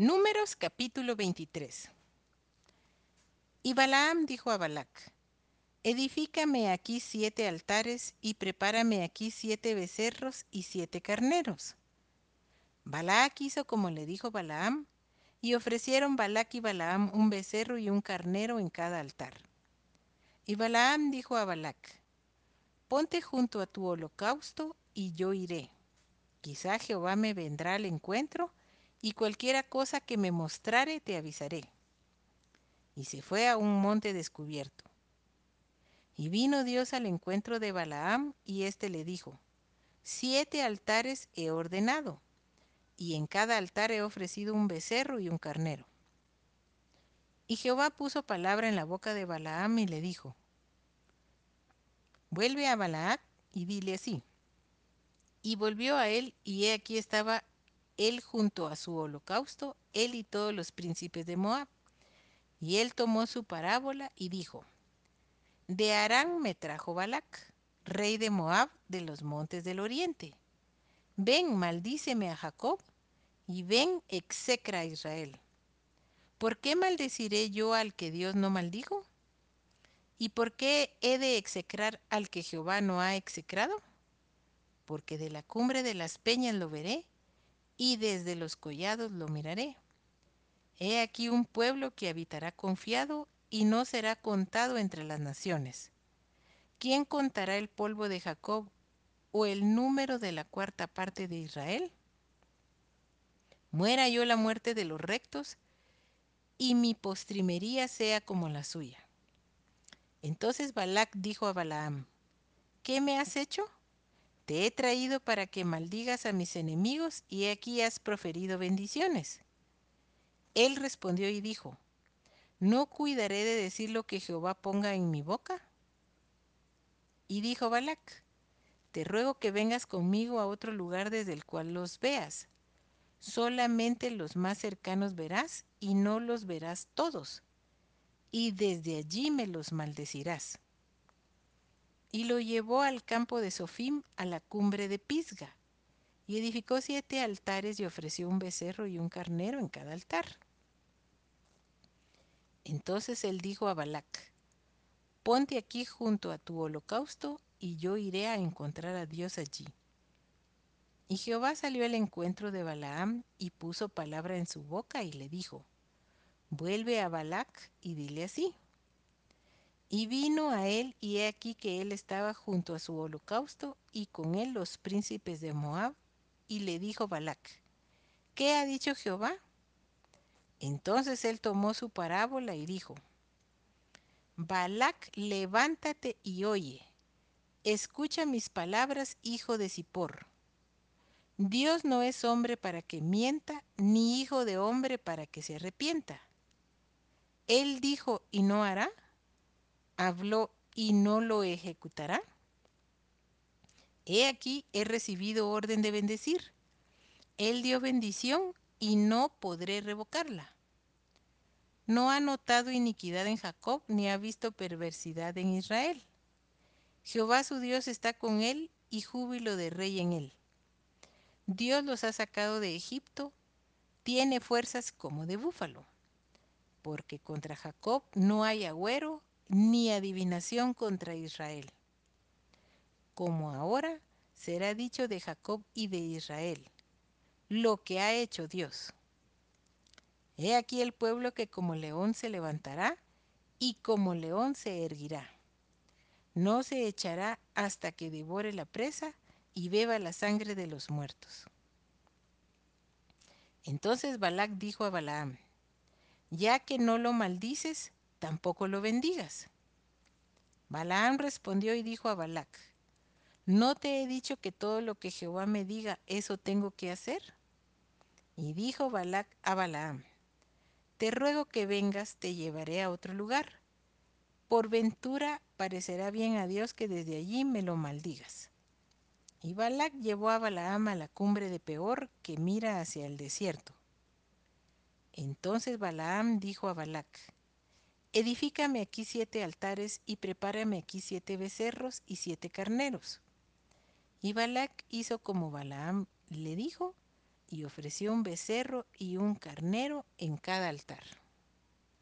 Números capítulo 23 Y Balaam dijo a Balac, Edifícame aquí siete altares y prepárame aquí siete becerros y siete carneros. Balac hizo como le dijo Balaam, y ofrecieron Balac y Balaam un becerro y un carnero en cada altar. Y Balaam dijo a Balac, Ponte junto a tu holocausto y yo iré. Quizá Jehová me vendrá al encuentro y cualquiera cosa que me mostrare te avisaré. Y se fue a un monte descubierto. Y vino Dios al encuentro de Balaam y éste le dijo, Siete altares he ordenado, y en cada altar he ofrecido un becerro y un carnero. Y Jehová puso palabra en la boca de Balaam y le dijo, Vuelve a Balaam y dile así. Y volvió a él, y he aquí estaba él junto a su holocausto, él y todos los príncipes de Moab. Y él tomó su parábola y dijo, De Arán me trajo Balac, rey de Moab de los montes del oriente. Ven, maldíceme a Jacob, y ven, execra a Israel. ¿Por qué maldeciré yo al que Dios no maldijo? ¿Y por qué he de execrar al que Jehová no ha execrado? Porque de la cumbre de las peñas lo veré, y desde los collados lo miraré. He aquí un pueblo que habitará confiado y no será contado entre las naciones. ¿Quién contará el polvo de Jacob o el número de la cuarta parte de Israel? Muera yo la muerte de los rectos, y mi postrimería sea como la suya. Entonces Balac dijo a Balaam, ¿qué me has hecho? Te he traído para que maldigas a mis enemigos y aquí has proferido bendiciones. Él respondió y dijo, ¿no cuidaré de decir lo que Jehová ponga en mi boca? Y dijo Balac, te ruego que vengas conmigo a otro lugar desde el cual los veas. Solamente los más cercanos verás y no los verás todos y desde allí me los maldecirás. Y lo llevó al campo de Sofim, a la cumbre de Pisga, y edificó siete altares y ofreció un becerro y un carnero en cada altar. Entonces él dijo a Balac, Ponte aquí junto a tu holocausto, y yo iré a encontrar a Dios allí. Y Jehová salió al encuentro de Balaam y puso palabra en su boca y le dijo, Vuelve a Balac y dile así. Y vino a él, y he aquí que él estaba junto a su holocausto, y con él los príncipes de Moab, y le dijo Balac, ¿qué ha dicho Jehová? Entonces él tomó su parábola y dijo, Balac, levántate y oye, escucha mis palabras, hijo de Zippor. Dios no es hombre para que mienta, ni hijo de hombre para que se arrepienta. Él dijo y no hará, habló y no lo ejecutará. He aquí, he recibido orden de bendecir. Él dio bendición y no podré revocarla. No ha notado iniquidad en Jacob, ni ha visto perversidad en Israel. Jehová su Dios está con él y júbilo de rey en él. Dios los ha sacado de Egipto, tiene fuerzas como de búfalo porque contra Jacob no hay agüero ni adivinación contra Israel. Como ahora será dicho de Jacob y de Israel, lo que ha hecho Dios. He aquí el pueblo que como león se levantará y como león se erguirá. No se echará hasta que devore la presa y beba la sangre de los muertos. Entonces Balac dijo a Balaam, ya que no lo maldices, tampoco lo bendigas. Balaam respondió y dijo a Balac, ¿no te he dicho que todo lo que Jehová me diga, eso tengo que hacer? Y dijo Balac a Balaam, te ruego que vengas, te llevaré a otro lugar. Por ventura parecerá bien a Dios que desde allí me lo maldigas. Y Balac llevó a Balaam a la cumbre de Peor que mira hacia el desierto. Entonces Balaam dijo a Balac, Edifícame aquí siete altares y prepárame aquí siete becerros y siete carneros. Y Balac hizo como Balaam le dijo, y ofreció un becerro y un carnero en cada altar.